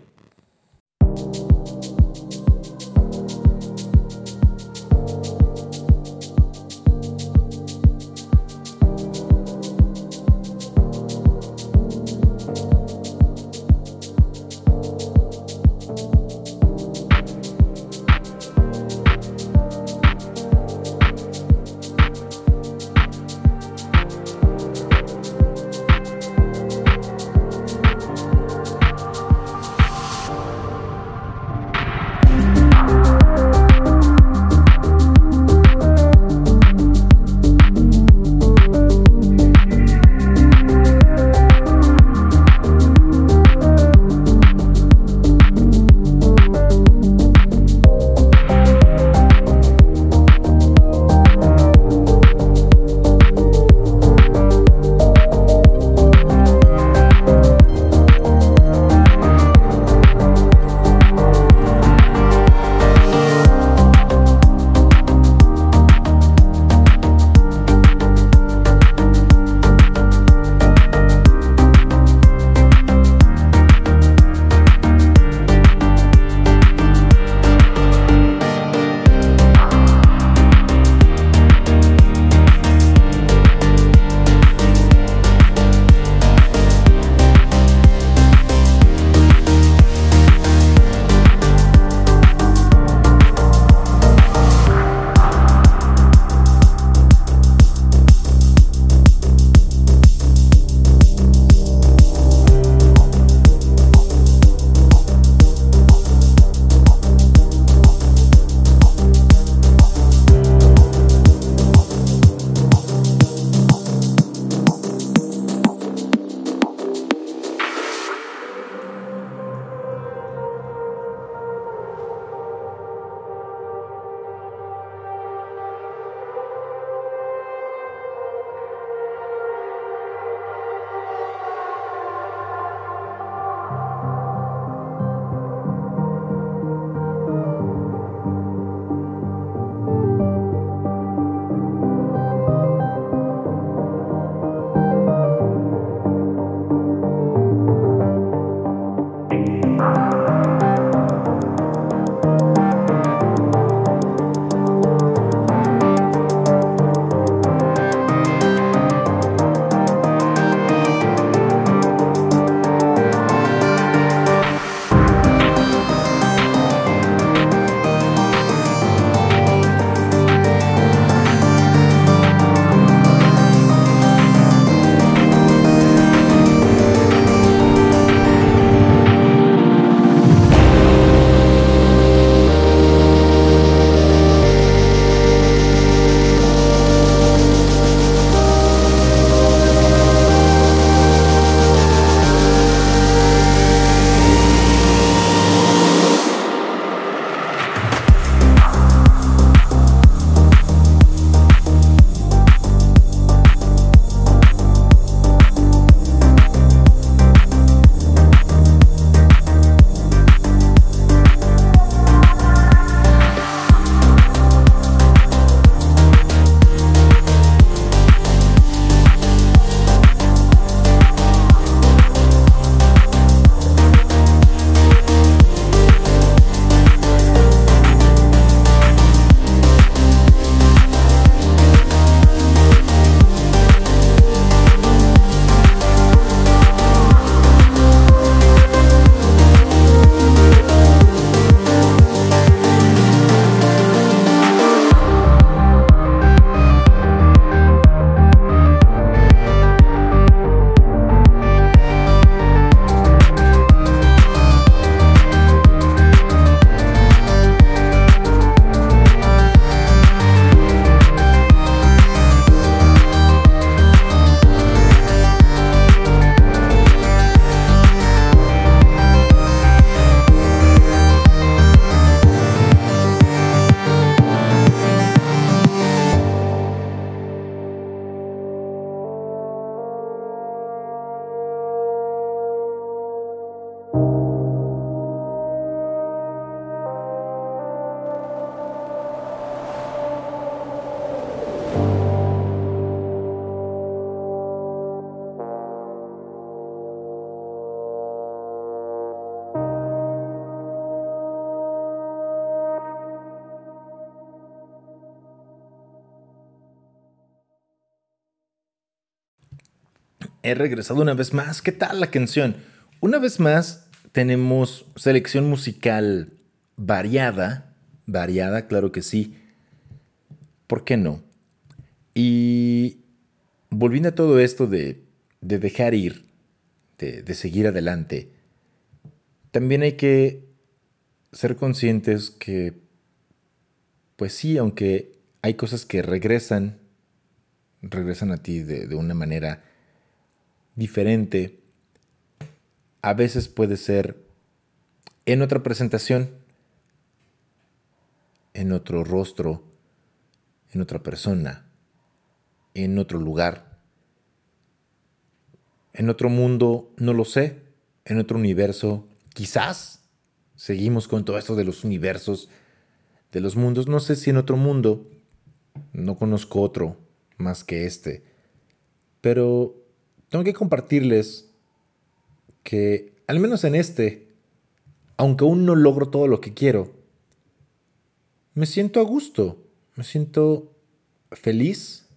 He regresado una vez más. ¿Qué tal la canción? Una vez más tenemos selección musical variada. Variada, claro que sí. ¿Por qué no? Y volviendo a todo esto de, dejar ir, de, de seguir adelante, también hay que ser conscientes que, pues sí, aunque hay cosas que regresan, regresan a ti de, una manera diferente, a veces puede ser en otra presentación, en otro rostro, en otra persona, en otro lugar, en otro mundo, no lo sé, en otro universo, quizás. Seguimos con todo esto de los universos, de los mundos. No sé si en otro mundo, no conozco otro más que este, pero tengo que compartirles que, al menos en este, aunque aún no logro todo lo que quiero, me siento a gusto, me siento feliz,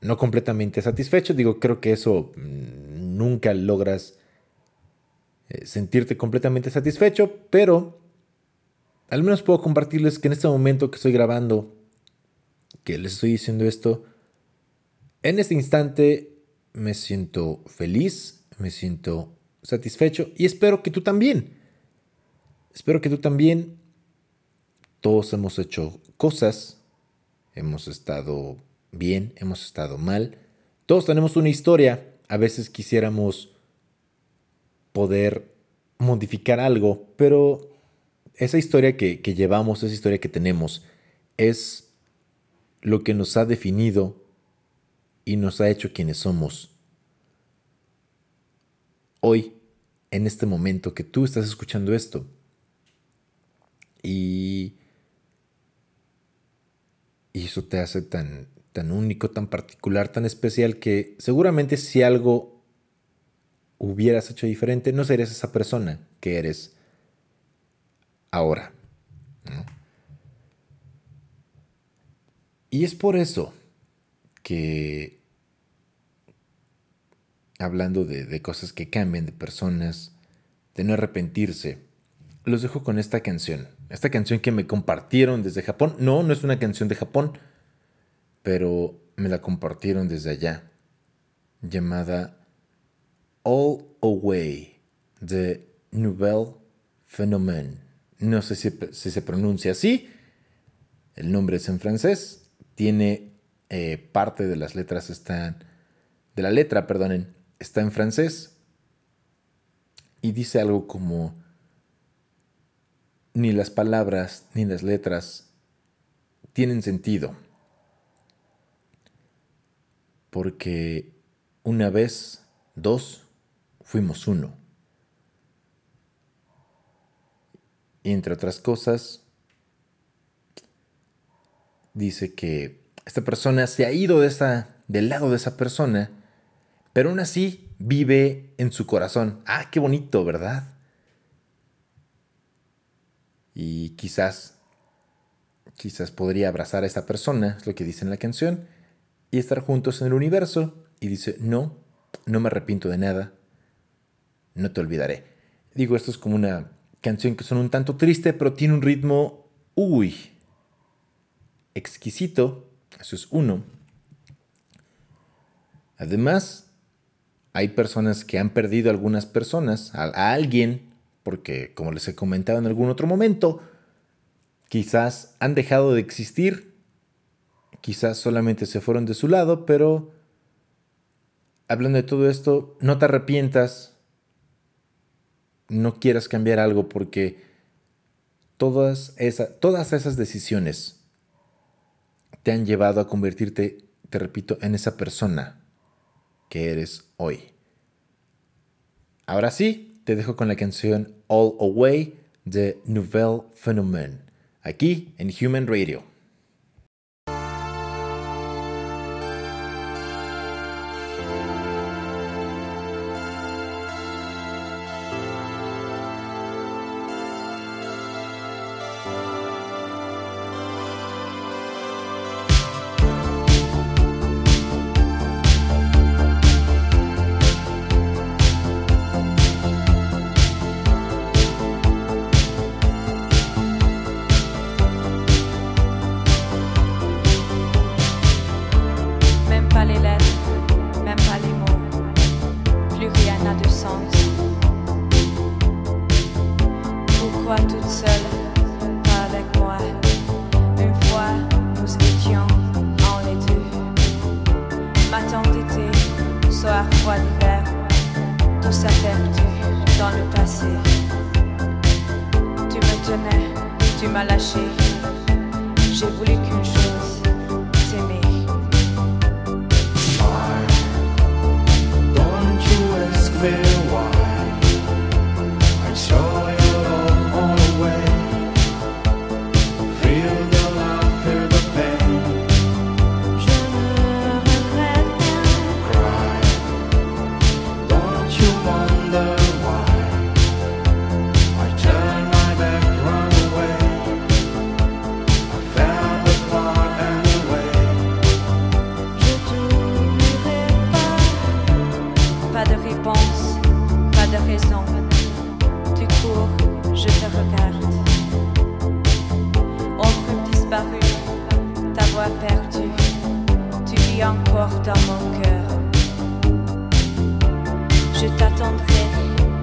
no completamente satisfecho, digo, creo que eso mm, nunca logras eh, sentirte completamente satisfecho, pero al menos puedo compartirles que en este momento que estoy grabando, que les estoy diciendo esto, en este instante me siento feliz, me siento satisfecho y espero que tú también. Espero que tú también. Todos hemos hecho cosas, hemos estado bien, hemos estado mal. Todos tenemos una historia. A veces quisiéramos poder modificar algo, pero esa historia que, llevamos, esa historia que tenemos, es lo que nos ha definido y nos ha hecho quienes somos. Hoy, en este momento que tú estás escuchando esto, y, y eso te hace tan, tan único, tan particular, tan especial, que seguramente si algo hubieras hecho diferente, no serías esa persona que eres ahora. Y es por eso que, hablando de, de, cosas que cambian, de personas, de no arrepentirse, los dejo con esta canción. Esta canción que me compartieron desde Japón. No, no es una canción de Japón, pero me la compartieron desde allá, llamada All Away de Nouvelle Phénomène. No sé si, se pronuncia así. El nombre es en francés. Tiene eh, parte de las letras están. De la letra, perdonen, está en francés. Y dice algo como. Ni las palabras ni las letras tienen sentido. Porque una vez, dos, fuimos uno. Y entre otras cosas, dice que esta persona se ha ido de esa, del lado de esa persona, pero aún así vive en su corazón. Ah, qué bonito, ¿verdad? Y quizás, quizás podría abrazar a esta persona, es lo que dice en la canción, y estar juntos en el universo. Y dice, no, no me arrepiento de nada, no te olvidaré. Digo, esto es como una canción que suena un tanto triste, pero tiene un ritmo, uy, exquisito. Eso es uno. Además, hay personas que han perdido a algunas personas, a, alguien, porque como les he comentado en algún otro momento, quizás han dejado de existir, quizás solamente se fueron de su lado, pero hablando de todo esto, no te arrepientas no quieras cambiar algo porque todas, todas esas decisiones te han llevado a convertirte, te repito, en esa persona que eres hoy. Ahora sí, te dejo con la canción All Away de Nouvelle Phénomène, aquí en Human Radio. Réponse, pas de raison. Tu cours, je te regarde. Ombre disparue, ta voix perdue. Tu vis encore dans mon cœur. Je t'attendrai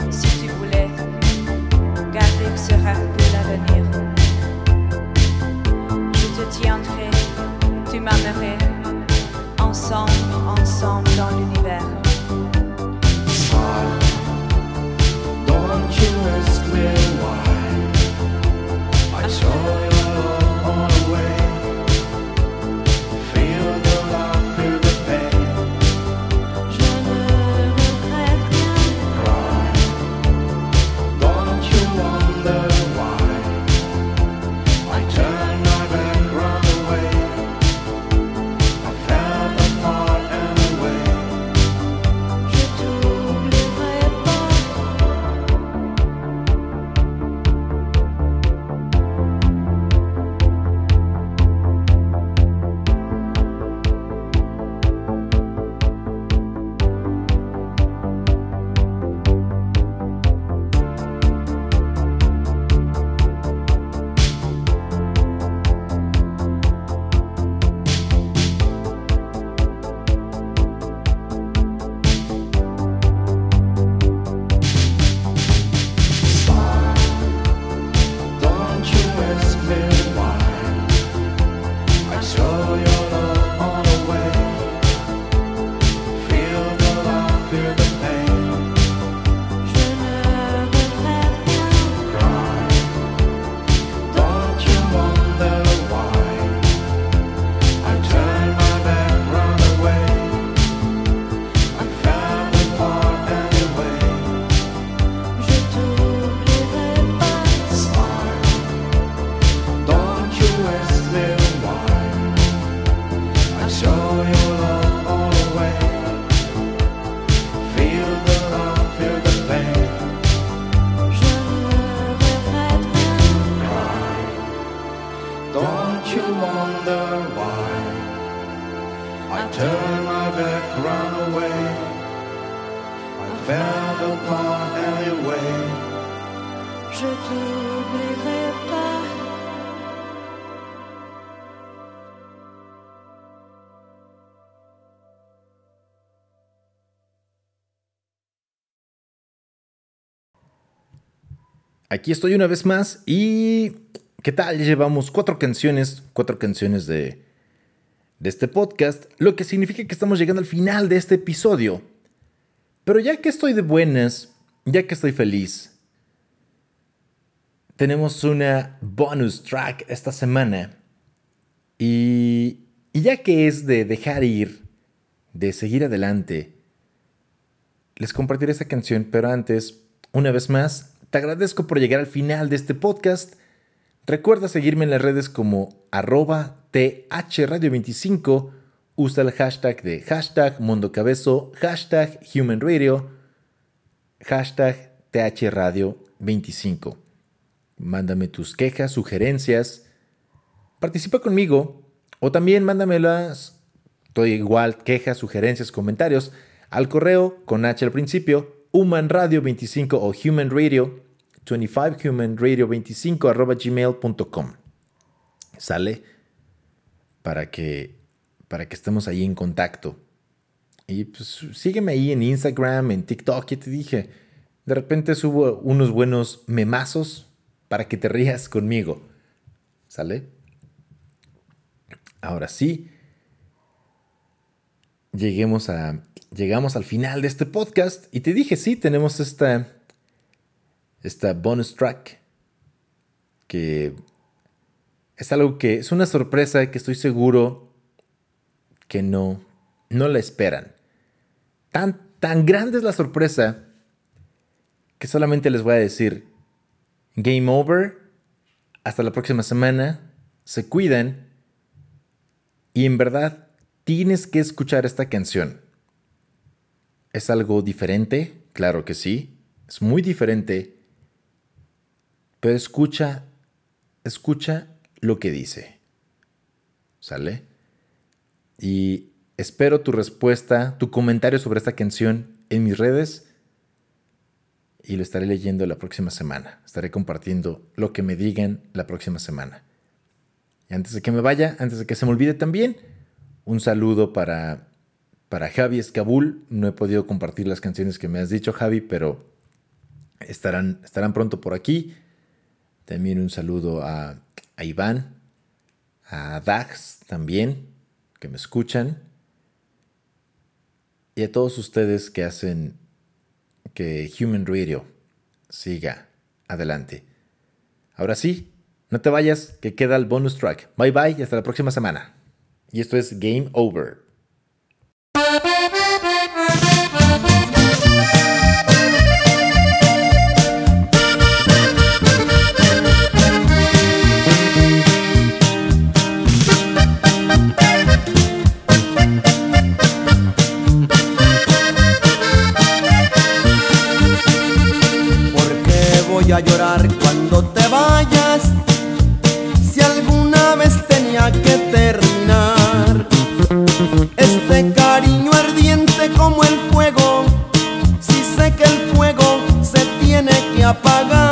si tu voulais garder ce rêve pour l'avenir. Je te tiendrai, tu m'aimerais. Ensemble, ensemble dans l'univers. first clear wine. I saw. Aquí estoy una vez más y ¿qué tal? Llevamos cuatro canciones, cuatro canciones de, de este podcast, lo que significa que estamos llegando al final de este episodio. Pero ya que estoy de buenas, ya que estoy feliz, tenemos una bonus track esta semana. Y, y ya que es de dejar ir, de seguir adelante, les compartiré esta canción, pero antes, una vez más, te agradezco por llegar al final de este podcast. Recuerda seguirme en las redes como arroba thradio25. Usa el hashtag de hashtag Mundo Cabezo, hashtag Human Radio, hashtag thradio25. Mándame tus quejas, sugerencias. Participa conmigo o también mándamelas, estoy igual, quejas, sugerencias, comentarios al correo con H al principio, humanradio25 o humanradio 25humanradio25 arroba gmail.com. ¿Sale? Para que, para que estemos ahí en contacto. Y pues sígueme ahí en Instagram, en TikTok, ya te dije. De repente subo unos buenos memazos, para que te rías conmigo. ¿Sale? Ahora sí, lleguemos a, llegamos al final de este podcast y te dije, sí, tenemos esta, esta bonus track que es algo que es una sorpresa que estoy seguro que no, no la esperan. Tan, tan grande es la sorpresa que solamente les voy a decir, game over, hasta la próxima semana, se cuidan y en verdad tienes que escuchar esta canción. ¿Es algo diferente? Claro que sí, es muy diferente, pero escucha, escucha lo que dice. ¿Sale? Y espero tu respuesta, tu comentario sobre esta canción en mis redes y lo estaré leyendo la próxima semana. Estaré compartiendo lo que me digan la próxima semana. Y antes de que me vaya, antes de que se me olvide también, un saludo para, para Javi Escabul. No he podido compartir las canciones que me has dicho, Javi, pero estarán, estarán pronto por aquí. También un saludo a, a Iván, a Dax también, que me escuchan. Y a todos ustedes que hacen que Human Radio siga adelante. Ahora sí, no te vayas, que queda el bonus track. Bye bye y hasta la próxima semana. Y esto es Game Over. ¿Por qué voy a llorar cuando te vayas? Si alguna vez tenía que terminar apagar.